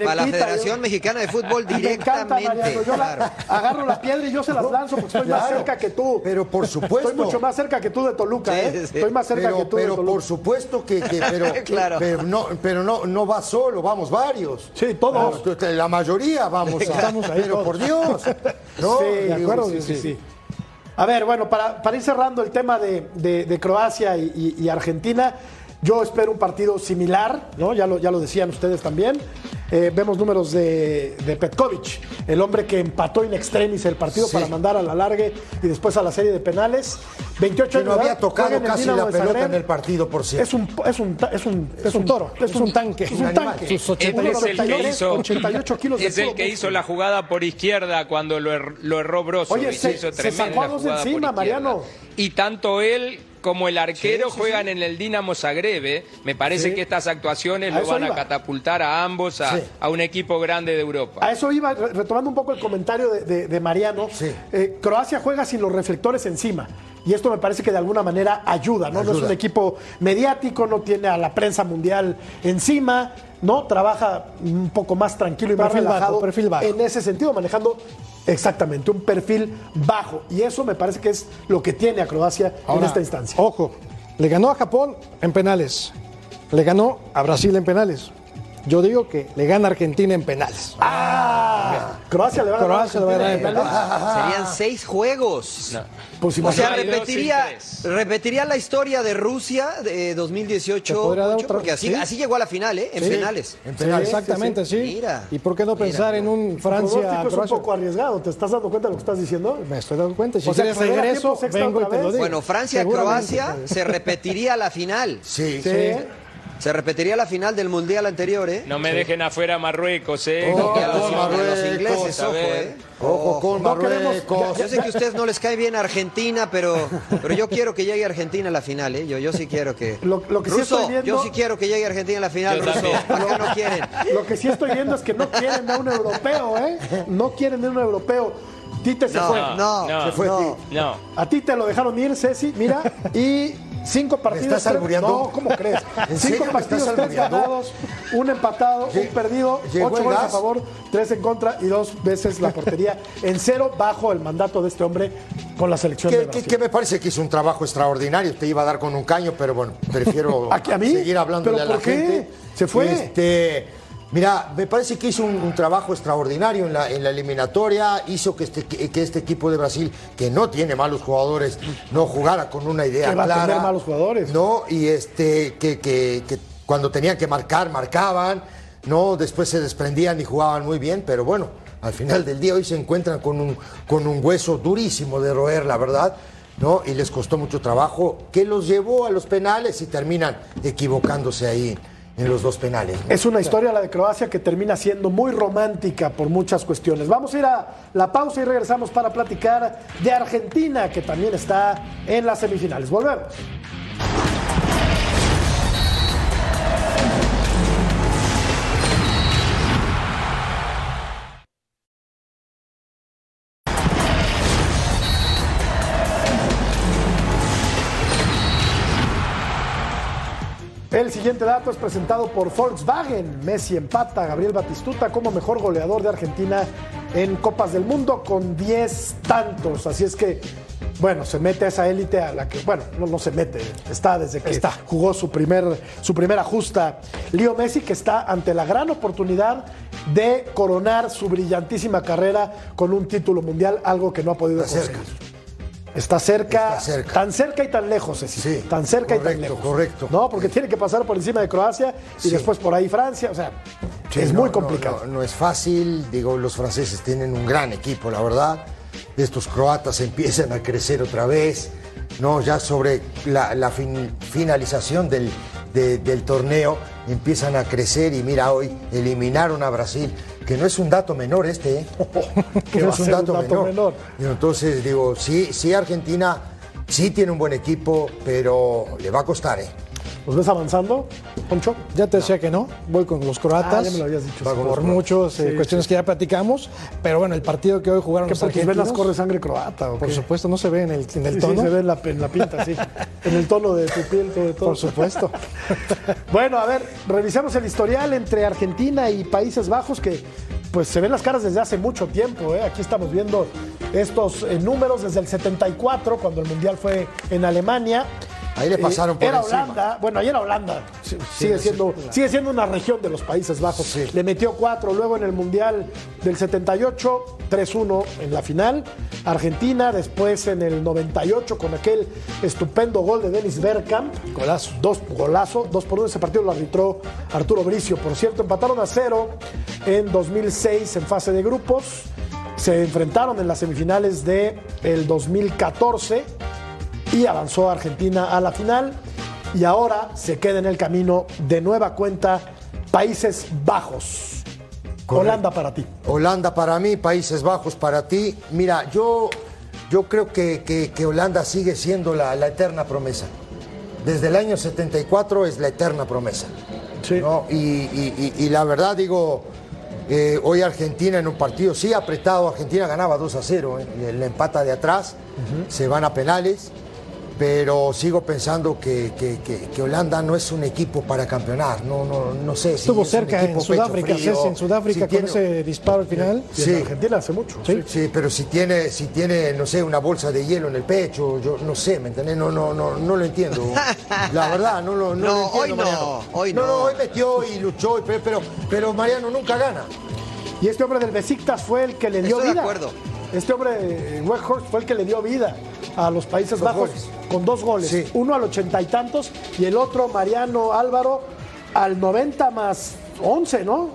para la Federación yo- Mexicana de Fútbol Me encanta, directamente. Mariano. Yo la- agarro la piedra y yo se las lanzo porque estoy más cerca que tú. Pero por supuesto. Estoy mucho más cerca que tú de Toluca, Sí, ¿eh? sí, sí. Estoy más cerca pero, que tú de pero Toluca. por supuesto que, que- pero, Claro. pero no, pero no, no va solo, vamos varios. Sí, todos. Claro, La mayoría vamos. a- Estamos ahí pero todos. por Dios. ¿no? Sí, de acuerdo, sí, sí, sí. sí. A ver, bueno, para, para ir cerrando el tema de, de- de Croacia y, y- y Argentina, yo espero un partido similar, ¿no? Ya lo, ya lo decían ustedes también. Eh, vemos números de, de Petkovic, el hombre que empató in extremis el partido Sí. para mandar a la largue y después a la serie de penales. 28 Que años no de había tocado juega en el casi la pelota en el partido, por cierto. Es un, es un, es un, Es un toro, es un tanque. Es Un tanque. Sus 88 Este es el que 1,93, hizo, 88 kilos de es el que hizo la jugada por izquierda cuando lo, er- lo erró Brozovic. Oye, se- hizo se sacó a dos encima. Mariano. Y tanto él como el arquero juegan en el Dinamo Zagreb. ¿eh? Me parece Sí. que estas actuaciones A lo van a catapultar a ambos a, Sí. a un equipo grande de Europa. A eso iba, re- retomando un poco el comentario de, de- de Mariano. Sí. Eh, Croacia juega sin los reflectores encima. Y esto me parece que de alguna manera ayuda, ¿no? No es un equipo mediático, no tiene a la prensa mundial encima, ¿no? Trabaja un poco más tranquilo y más Perfil bajo, relajado. perfil bajo. En ese sentido, manejando exactamente un perfil bajo. Y eso me parece que es lo que tiene a Croacia en esta instancia. Ojo, le ganó a Japón en penales. Le ganó a Brasil en penales. Yo digo que le gana Argentina en penales. Ah, Croacia le va a ganar Croacia le va a ganar en Argentina penales. Serían seis juegos. Pues O sea, repetiría, repetiría la historia de Rusia de 2018, Te podría dar otra- porque así, sí. así llegó a la final, ¿eh? En Sí. penales. En Sí, penales. exactamente, sí. Mira. ¿Y por qué no pensar en un pronóstico es un poco arriesgado. ¿Te estás dando cuenta de lo que estás diciendo? Me estoy dando cuenta. Si O sea, que regreso, vengo y te lo digo. Bueno, Francia-Croacia se repetiría la final. Sí. Sí. Se repetiría la final del Mundial anterior, ¿eh? No me dejen afuera a Marruecos, ¿eh? Ojo a los, con y a los Marruecos, ingleses, a ojo. ¿eh? Ojo con No Marruecos. Yo sé que a ustedes no les cae bien Argentina, pero, pero yo quiero que llegue Argentina a la final, ¿eh? Yo, yo sí quiero que... Lo- lo que sí Ruso, estoy viendo- yo sí quiero que llegue Argentina a la final, Yo Ruso. Acá no quieren. Lo que sí estoy viendo es que no quieren de un europeo, ¿eh? No quieren de un europeo. Tite se No, fue. no, no, Se fue no. No. A ti te lo dejaron ir, Ceci, mira, y cinco partidos. estás albureando? No, ¿cómo crees? ¿En cinco serio partidos, tres ganados, un empatado, Lle- un perdido, ocho goles a favor, tres en contra y dos veces la portería en cero bajo el mandato de este hombre con la selección de Que, que- Brasil. que me parece que hizo un trabajo extraordinario. Te iba a dar con un caño, pero bueno, prefiero ¿A qué, a mí? seguir hablándole ¿Pero a la qué? gente. Se fue. Este, mira, me parece que hizo un, un trabajo extraordinario en la, en la eliminatoria. Hizo que este, que este equipo de Brasil, que no tiene malos jugadores, no jugara con una idea Que va a clara. tener malos jugadores. No, y este, que, que- que cuando tenían que marcar, marcaban. No, después se desprendían y jugaban muy bien, pero bueno, al final del día hoy se encuentran con un, con un hueso durísimo de roer, la verdad, ¿no? Y les costó mucho trabajo, que los llevó a los penales y terminan equivocándose ahí en los dos penales. ¿no? Es una historia la de Croacia que termina siendo muy romántica por muchas cuestiones. Vamos a ir a la pausa y regresamos para platicar de Argentina, que también está en las semifinales. Volvemos. El siguiente dato es presentado por Volkswagen. Messi empata a Gabriel Batistuta como mejor goleador de Argentina en Copas del Mundo con 10 tantos. Así es que, bueno, se mete a esa élite a la que, bueno, no, no se mete, está desde que Está. jugó su, primer, su primera justa. Leo Messi que está ante la gran oportunidad de coronar su brillantísima carrera con un título mundial, algo que no ha podido cerca. Está cerca, Está cerca. tan cerca y tan lejos, Ceci. Sí, tan cerca y tan lejos. correcto. No, porque tiene que pasar por encima de Croacia y Sí. después por ahí Francia, o sea, Sí, es no, muy no, complicado. No, no es fácil, digo, los franceses tienen un gran equipo, la verdad. Estos croatas empiezan a crecer otra vez, ¿no? Ya sobre la, la fin- finalización del, de- del torneo empiezan a crecer y mira, hoy eliminaron a Brasil, que no es un dato menor este, ¿eh? Que no es un dato, menor. Entonces, digo, sí, sí, Argentina sí tiene un buen equipo, pero le va a costar, ¿eh? ¿Los ves avanzando, Poncho? Ya te decía que no, voy con los croatas. Ah, ya me lo habías dicho, Por muchas eh, Sí, cuestiones que ya platicamos. Pero bueno, el partido que hoy jugaron ¿Qué los por tus venas argentinos, corre sangre croata? ¿o por supuesto, no se ve en el, en el Sí, tono. sí, se ve en la, en la pinta, sí. en el tono de tu piel, sobre todo. Por supuesto. Bueno, a ver, revisemos el historial entre Argentina y Países Bajos que pues se ven las caras desde hace mucho tiempo. ¿eh? Aquí estamos viendo estos eh, números desde el 74, cuando el Mundial fue en Alemania. Ahí le pasaron por Era encima. Holanda, bueno, ahí era Holanda, sí, sigue, siendo, sigue siendo una región de los Países Bajos. Sí. Le metió cuatro, luego en el Mundial del 78, 3-1 en la final. Argentina, después en el 98 con aquel estupendo gol de Dennis Bergkamp. Golazo. Dos golazo, dos por uno. Ese partido lo arbitró Arturo Bricio. Por cierto, empataron a cero en 2006 en fase de grupos. Se enfrentaron en las semifinales de el 2014 y avanzó Argentina a la final. Y ahora se queda en el camino de nueva cuenta Países Bajos. Correcto. Holanda para ti. Holanda para mí, Países Bajos para ti. Mira, yo yo creo que, que- que Holanda sigue siendo la, la eterna promesa. Desde el año 74 es la eterna promesa. Sí. ¿no? Y, y- y- y la verdad digo, eh, hoy Argentina en un partido sí apretado, Argentina ganaba 2 a 0, ¿eh? le empata de atrás, se van a penales, pero sigo pensando que, que- que- que Holanda no es un equipo para campeonar, no, no, no sé. si Estuvo es un cerca en Sudáfrica, frío, en Sudáfrica si con tiene- ese disparo al final. Y en Sí. Argentina hace mucho. Sí. Sí, pero si tiene, si tiene, no sé, una bolsa de hielo en el pecho, yo no sé, ¿me entendés? No, no, no, no lo entiendo. La verdad, no lo, no No, lo entiendo, hoy no, Mariano. hoy no. no. hoy metió y luchó, pero, pero, pero Mariano nunca gana. Y este hombre del Besiktas fue el que le dio Estoy de acuerdo. Este hombre, eh, Weghorst, fue el que le dio vida a los Países Bajos goles. con dos goles. Sí. Uno al ochenta y tantos y el otro, Mariano Álvaro, al 90 más 11, ¿no?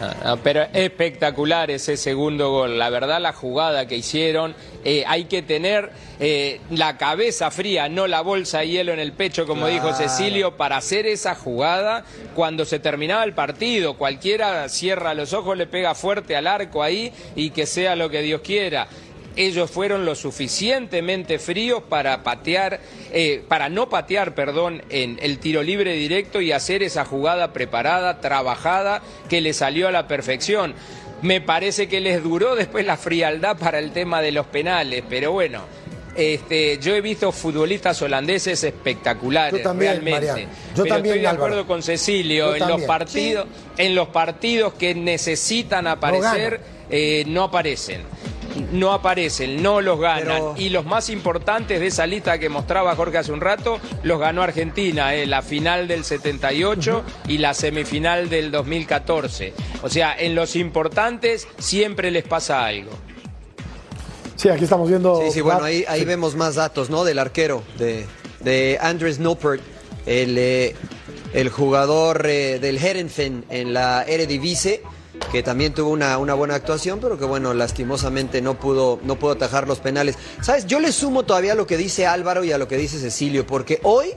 Ah, ah, pero espectacular ese segundo gol. La verdad, la jugada que hicieron, eh, hay que tener eh, la cabeza fría, no la bolsa de hielo en el pecho, como dijo Cecilio, para hacer esa jugada cuando se terminaba el partido. Cualquiera cierra los ojos, le pega fuerte al arco ahí y que sea lo que Dios quiera ellos fueron lo suficientemente fríos para patear, eh, para no patear, perdón, en el tiro libre directo y hacer esa jugada preparada, trabajada, que le salió a la perfección. Me parece que les duró después la frialdad para el tema de los penales, pero bueno. Este, yo he visto futbolistas holandeses espectaculares, Yo también, realmente. Mariano. Yo pero también, estoy de Álvaro. acuerdo con Cecilio. Yo en los partidos, en los partidos que necesitan aparecer, eh, no aparecen. No aparecen, no los ganan. Pero- Y los más importantes de esa lista que mostraba Jorge hace un rato, los ganó Argentina, eh, la final del 78 y la semifinal del 2014. O sea, en los importantes siempre les pasa algo. Sí, aquí estamos viendo. Sí, sí, bueno, ahí, ahí sí. vemos más datos, ¿no? Del arquero, de, de Andres Noppert, el, eh, el jugador eh, del Herenfen en la Eredivisie, que también tuvo una, una buena actuación, pero que bueno, lastimosamente no pudo, no pudo atajar los penales. ¿Sabes? Yo le sumo todavía a lo que dice Álvaro y a lo que dice Cecilio, porque hoy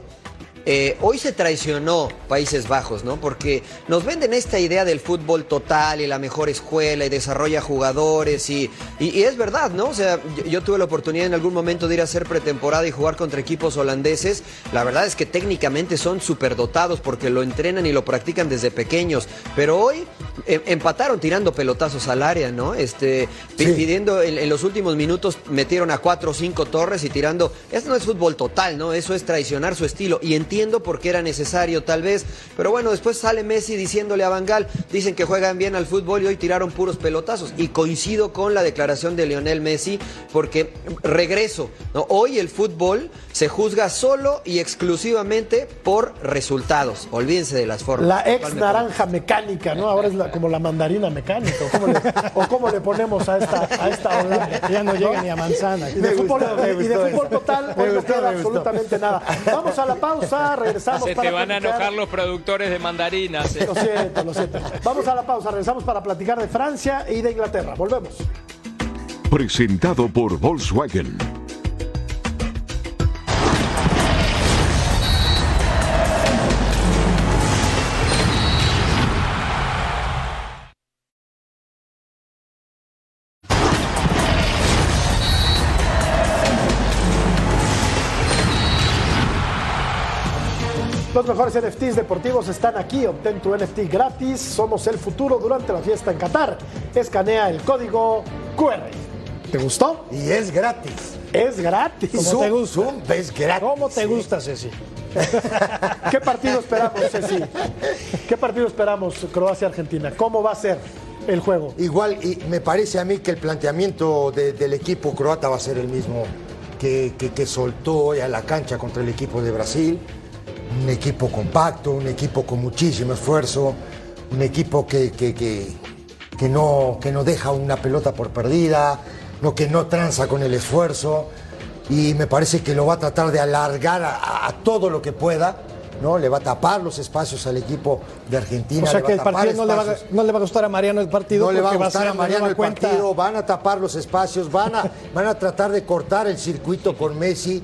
eh, hoy se traicionó Países Bajos, ¿no? Porque nos venden esta idea del fútbol total y la mejor escuela y desarrolla jugadores y, y- y es verdad, ¿no? O sea, yo, yo tuve la oportunidad en algún momento de ir a hacer pretemporada y jugar contra equipos holandeses. La verdad es que técnicamente son superdotados porque lo entrenan y lo practican desde pequeños. Pero hoy eh, empataron tirando pelotazos al área, ¿no? Este, Sí. pidiendo en, en los últimos minutos metieron a cuatro o cinco torres y tirando. Esto no es fútbol total, ¿no? Eso es traicionar su estilo. Y entiendo por qué era necesario, tal vez. Pero bueno, después sale Messi diciéndole a Bangal, dicen que juegan bien al fútbol y hoy tiraron puros pelotazos. Y coincido con la declaración de Lionel Messi, porque regreso, ¿no? Hoy el fútbol se juzga solo y exclusivamente por resultados. Olvídense de las formas. La ex ¿Cuál me naranja mecánica, ¿no? Ahora es la- como la mandarina mecánica. ¿O cómo le, o cómo le ponemos a esta, a esta? Ya no llega ni a manzana. Y de, Me fútbol, gustó, y de fútbol total, hoy no queda absolutamente nada. Vamos a la pausa, regresamos Se para te van a enojar los productores de mandarinas. eh. Lo siento, lo siento. Vamos a la pausa, regresamos para platicar de Francia y de Inglaterra. Volvemos. Presentado por Volkswagen. Los mejores NFTs deportivos están aquí. Obtén tu NFT gratis. Somos el futuro durante la fiesta en Qatar. Escanea el código QR. ¿Te gustó? Y es gratis. Es gratis. ¿Cómo te gusta? Zoom es gratis. ¿Cómo te gusta, Ceci? ¿Qué partido esperamos, Ceci? ¿Qué partido esperamos, Croacia-Argentina? ¿Cómo va a ser el juego? Igual, y me parece a mí que el planteamiento de- del equipo croata va a ser el mismo que, que- que soltó hoy a la cancha contra el equipo de Brasil. Un equipo compacto, un equipo con muchísimo esfuerzo, un equipo que, que- que- que no, que no deja una pelota por perdida, no, que no tranza con el esfuerzo. Y me parece que lo va a tratar de alargar a, a todo lo que pueda. ¿no? Le va a tapar los espacios al equipo de Argentina. O sea que el partido no le, va, a- espacios. no le va a gustar a Mariano el partido No le va a gustar a Mariano el cuenta. partido, van a tapar los espacios, van a, van a tratar de cortar el circuito con Messi.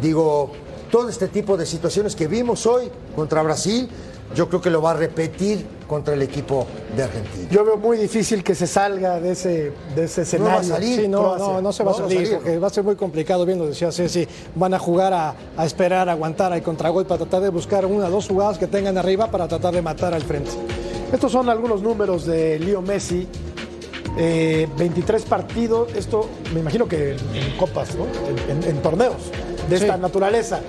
Digo, todo este tipo de situaciones que vimos hoy contra Brasil, yo creo que lo va a repetir contra el equipo de Argentina. Yo veo muy difícil que se salga de ese, de ese No va a escenario. salir. Sí, no, no, no se va a salir, porque va a ser muy complicado, bien lo decía Ceci. Van a jugar a, a esperar, a aguantar al contragol para tratar de buscar una o dos jugadas que tengan arriba para tratar de matar al frente. Estos son algunos números de Leo Messi. Eh, 23 partidos, esto me imagino que en, en copas, ¿no? en, en- en torneos de esta naturaleza.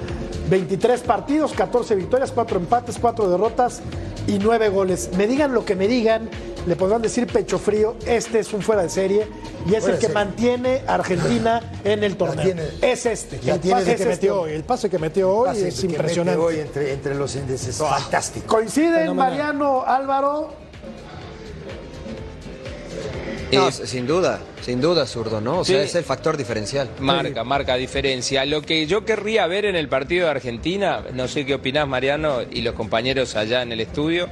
23 partidos, 14 victorias, 4 empates, 4 derrotas y 9 goles. Me digan lo que me digan, le podrán decir pecho frío, este es un fuera de serie y es Fuera el que serie. mantiene a Argentina en el torneo. tiene. es este. Ya el tiene pase que este. metió hoy, el pase que metió hoy Pase es que mete impresionante. Hoy entre, entre los índices, fantástico. Coinciden Fenomenal. Mariano Álvaro No, Eh, sin duda, sin duda, zurdo, ¿no? O Sí. sea, es el factor diferencial. Marca, marca diferencia. Lo que yo querría ver en el partido de Argentina, no sé qué opinás Mariano y los compañeros allá en el estudio,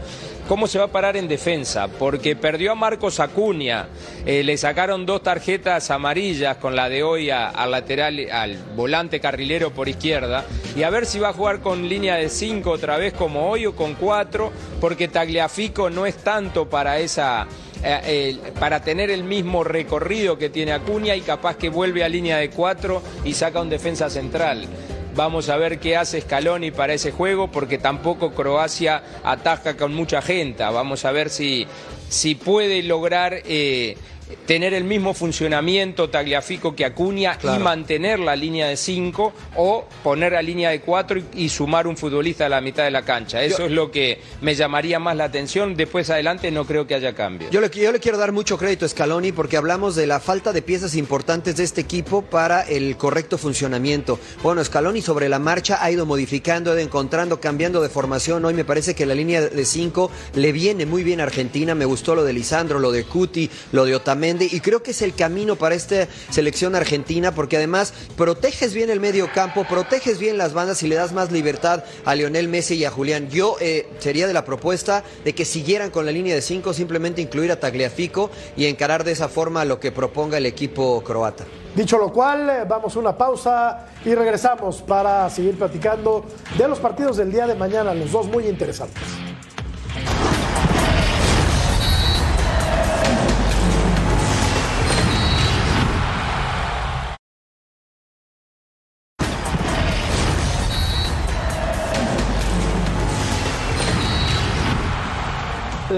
cómo se va a parar en defensa, porque perdió a Marcos Acuña, eh, le sacaron dos tarjetas amarillas con la de hoy a- al lateral, al volante carrilero por izquierda, y a ver si va a jugar con línea de cinco otra vez como hoy o con cuatro, porque Tagliafico no es tanto para esa eh, el- para tener el mismo recorrido que tiene Acuña y capaz que vuelve a línea de cuatro y saca un defensa central. Vamos a ver qué hace Scaloni para ese juego, porque tampoco Croacia ataca con mucha gente. Vamos a ver si, si puede lograr eh, tener el mismo funcionamiento Tagliafico que Acuña y mantener la línea de cinco o poner la línea de cuatro y, y sumar un futbolista a la mitad de la cancha. Eso es lo que me llamaría más la atención. Después adelante no creo que haya cambio. Yo le, yo le quiero dar mucho crédito a Scaloni porque hablamos de la falta de piezas importantes de este equipo para el correcto funcionamiento. Bueno, Scaloni sobre la marcha ha ido modificando, ha ido encontrando, cambiando de formación. Hoy me parece que la línea de cinco le viene muy bien a Argentina. Me gustó lo de Lisandro, lo de Cuti, lo de Otamendi y creo que es el camino para esta selección argentina porque además proteges bien el medio campo, proteges bien las bandas y le das más libertad a Lionel Messi y a Julián. Yo eh, sería de la propuesta de que siguieran con la línea de cinco, simplemente incluir a Tagliafico y encarar de esa forma lo que proponga el equipo croata. Dicho lo cual, eh, vamos a una pausa y regresamos para seguir platicando de los partidos del día de mañana, los dos muy interesantes.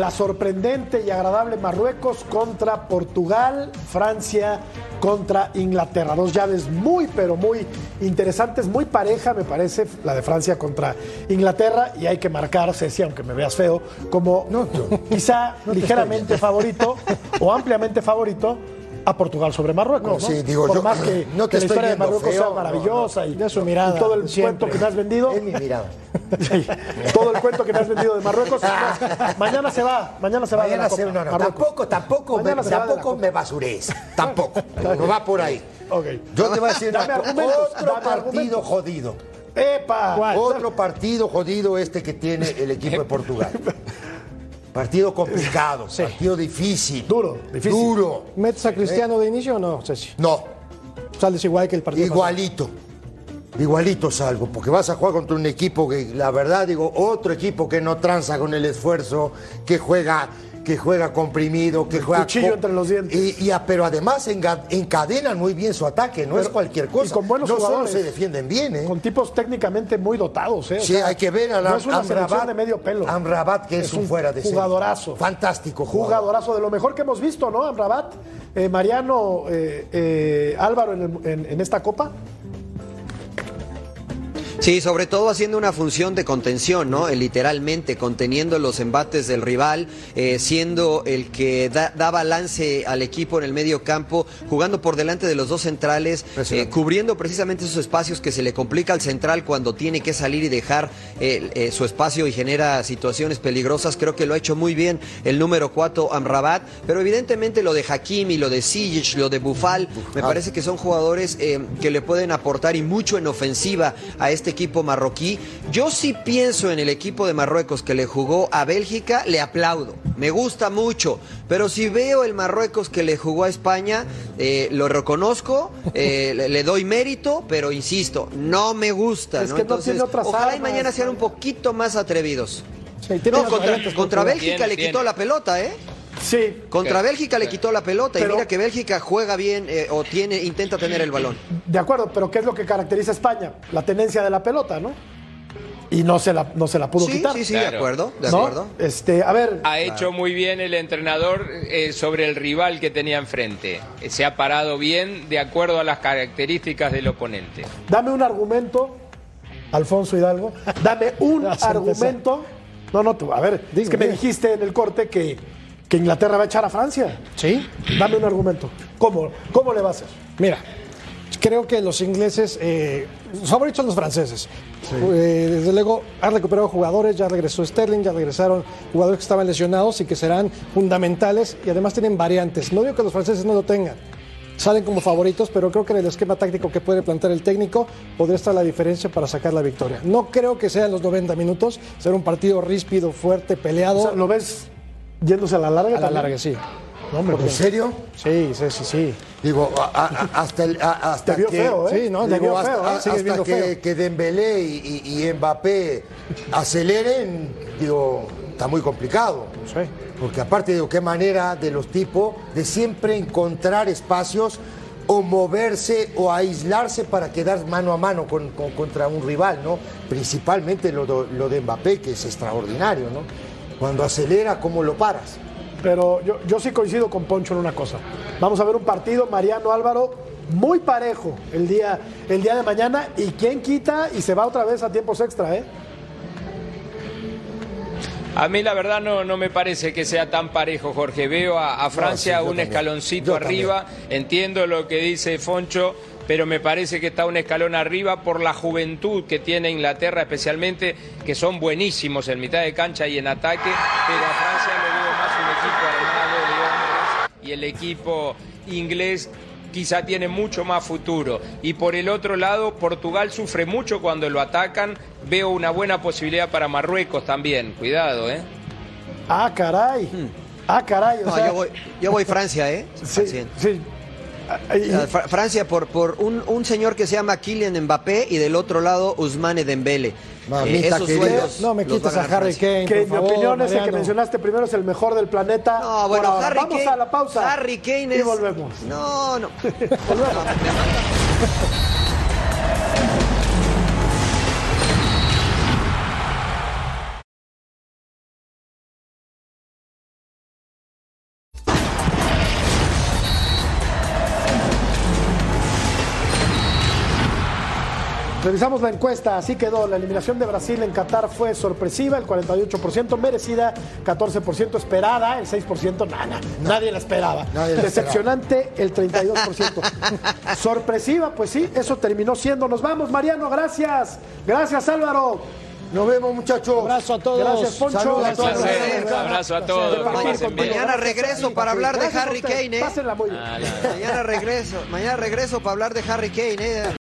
La sorprendente y agradable Marruecos contra Portugal, Francia contra Inglaterra. Dos llaves muy, pero muy interesantes, muy pareja, me parece, la de Francia contra Inglaterra. Y hay que marcar, Ceci, aunque me veas feo, como quizá ligeramente favorito o ampliamente favorito a Portugal sobre Marruecos. No, ¿no? sí, digo, Por yo- más que, no te que la historia de Marruecos feo, sea no, maravillosa y, De su mirada, y todo el siempre. cuento que me has vendido. Es mi mirada. Sí, todo el cuento que me has vendido de Marruecos. mañana se va, mañana se va. de la Copa, no, no, tampoco, tampoco, Mañana tampoco me basures. Tampoco. No va por ahí. Yo te voy a decir otro partido jodido. ¡Epa! ¿Cuál? Otro partido jodido este que tiene el equipo de Portugal. Partido complicado, partido difícil. Duro, difícil. Duro. ¿Metes a Cristiano de inicio o no, Ceci? No, Sales igual que el partido pasado. igualito. Igualito salvo, porque vas a jugar contra un equipo que, la verdad, digo, otro equipo que no tranza con el esfuerzo, que juega, que juega comprimido, que juega. cuchillo entre los dientes. Y, y a- pero además enga- encadenan muy bien su ataque, no es cualquier cosa. y con buenos no jugadores. solo se defienden bien, ¿eh? Con tipos técnicamente muy dotados, ¿eh? O Sí, sea, hay que ver a la No es una Amrabat, de medio pelo. Amrabat, que es, un fuera de serie. jugadorazo. Fantástico jugador. Jugadorazo, de lo mejor que hemos visto, ¿no? Amrabat, eh, Mariano, eh, eh, Álvaro en, el- en- en esta Copa. Sí, sobre todo haciendo una función de contención, ¿no? Eh, Literalmente conteniendo los embates del rival, eh, siendo el que da, da balance al equipo en el medio campo, jugando por delante de los dos centrales, eh, cubriendo precisamente esos espacios que se le complica al central cuando tiene que salir y dejar eh, su espacio y genera situaciones peligrosas. Creo que lo ha hecho muy bien el número 4 Amrabat, pero evidentemente lo de Hakimi, lo de Sijic, lo de Bufal, me parece que son jugadores que le pueden aportar y mucho en ofensiva a este equipo marroquí. Yo sí pienso en el equipo de Marruecos que le jugó a Bélgica, le aplaudo, me gusta mucho, pero si veo el Marruecos que le jugó a España, eh, lo reconozco, eh, le, le doy mérito, pero insisto, no me gusta. Es ¿no? que no Entonces, tiene otras ojalá y mañana sean un poquito más atrevidos. Sí, No, contra, Bélgica Tiene, le quitó la pelota, ¿eh? Sí, Contra. Bélgica le quitó la pelota Pero- y mira que Bélgica juega bien eh, o tiene intenta tener el balón. de acuerdo, pero ¿qué es lo que caracteriza a España? La tenencia de la pelota, ¿no? Y no se la, no se la pudo Sí, quitar. sí, sí, de Claro. acuerdo, de ¿no? acuerdo. Este, a ver, Ha hecho muy bien el entrenador eh, sobre el rival que tenía enfrente. Se ha parado bien de acuerdo a las características del oponente. dame un argumento, Alfonso Hidalgo, dame un argumento. No, no, tú, a ver, es Dime, que me dijiste en el corte que, que Inglaterra va a echar a Francia. Sí. Dame un argumento. ¿Cómo, cómo le va a hacer? Mira, creo que los ingleses, eh, favoritos son los franceses. Eh, desde luego han recuperado jugadores, ya regresó Sterling, ya regresaron jugadores que estaban lesionados y que serán fundamentales y además tienen variantes. No digo que los franceses no lo tengan. Salen como favoritos, pero creo que en el esquema táctico que puede plantear el técnico podría estar la diferencia para sacar la victoria. No creo que sean los 90 minutos, será un partido ríspido, fuerte, peleado. O sea, ¿Lo ves yéndose a la larga? a la larga, sí. No, hombre, ¿En pues, serio? Sí, sí, sí, sí. Digo, a- a- a- hasta el, a- hasta Te vio que, feo, ¿eh? Sí, no, te digo, vio hasta, feo, ¿eh? hasta que, feo. que Dembélé y, y- y Mbappé aceleren, digo, está muy complicado. Sí. Porque aparte, digo, qué manera de los tipos de siempre encontrar espacios o moverse o aislarse para quedar mano a mano con, con- contra un rival, ¿no? Principalmente lo de Mbappé, que es extraordinario, ¿no? Cuando acelera, ¿cómo lo paras? Pero yo, yo sí coincido con Poncho en una cosa. Vamos a ver un partido, Mariano Álvaro, muy parejo el día, el día de mañana. Y quién quita y se va otra vez a tiempos extra, ¿eh? A mí la verdad no, no me parece que sea tan parejo, Jorge. Veo a, a Francia sí, un también. escaloncito Yo arriba. Entiendo lo que dice Foncho, pero me parece que está un escalón arriba por la juventud que tiene Inglaterra, especialmente, que son buenísimos en mitad de cancha y en ataque. Pero a Francia le veo más un equipo armado de hombres y el equipo inglés quizá tiene mucho más futuro. Y por el otro lado, Portugal sufre mucho cuando lo atacan. Veo una buena posibilidad para Marruecos también. Cuidado, ¿eh? Ah, caray. Ah, caray. o No, sea, yo voy, yo voy Francia, ¿eh? Sí, sí. Ah, y- Eh, Fra- Francia por, por un, un señor que se llama Kylian Mbappé y del otro lado Ousmane Dembele. Mamita esos No me a quites a ganar Harry. Kane. que por mi favor, opinión ese que Mariano. mencionaste primero es el mejor del planeta. No, bueno. Harry Vamos Kane. a la pausa. Harry Kane Y es. volvemos. No, no. Revisamos la encuesta, así quedó. La eliminación de Brasil en Qatar fue sorpresiva, el 48% merecida, 14% esperada, el 6% nada, nadie la esperaba. Nadie la Decepcionante, el 32%. Sorpresiva, pues sí, eso terminó siendo. Nos vamos, Mariano, gracias. Gracias, Álvaro. Nos vemos, muchachos. Abrazo a todos. Gracias, Poncho. Saludos a Un todos. placer. Abrazo a todos. Mañana regreso para hablar de Harry. Kane, ¿eh? Pásenla muy bien. Ah, Mañana regreso, mañana regreso para hablar de Harry Kane, ¿eh?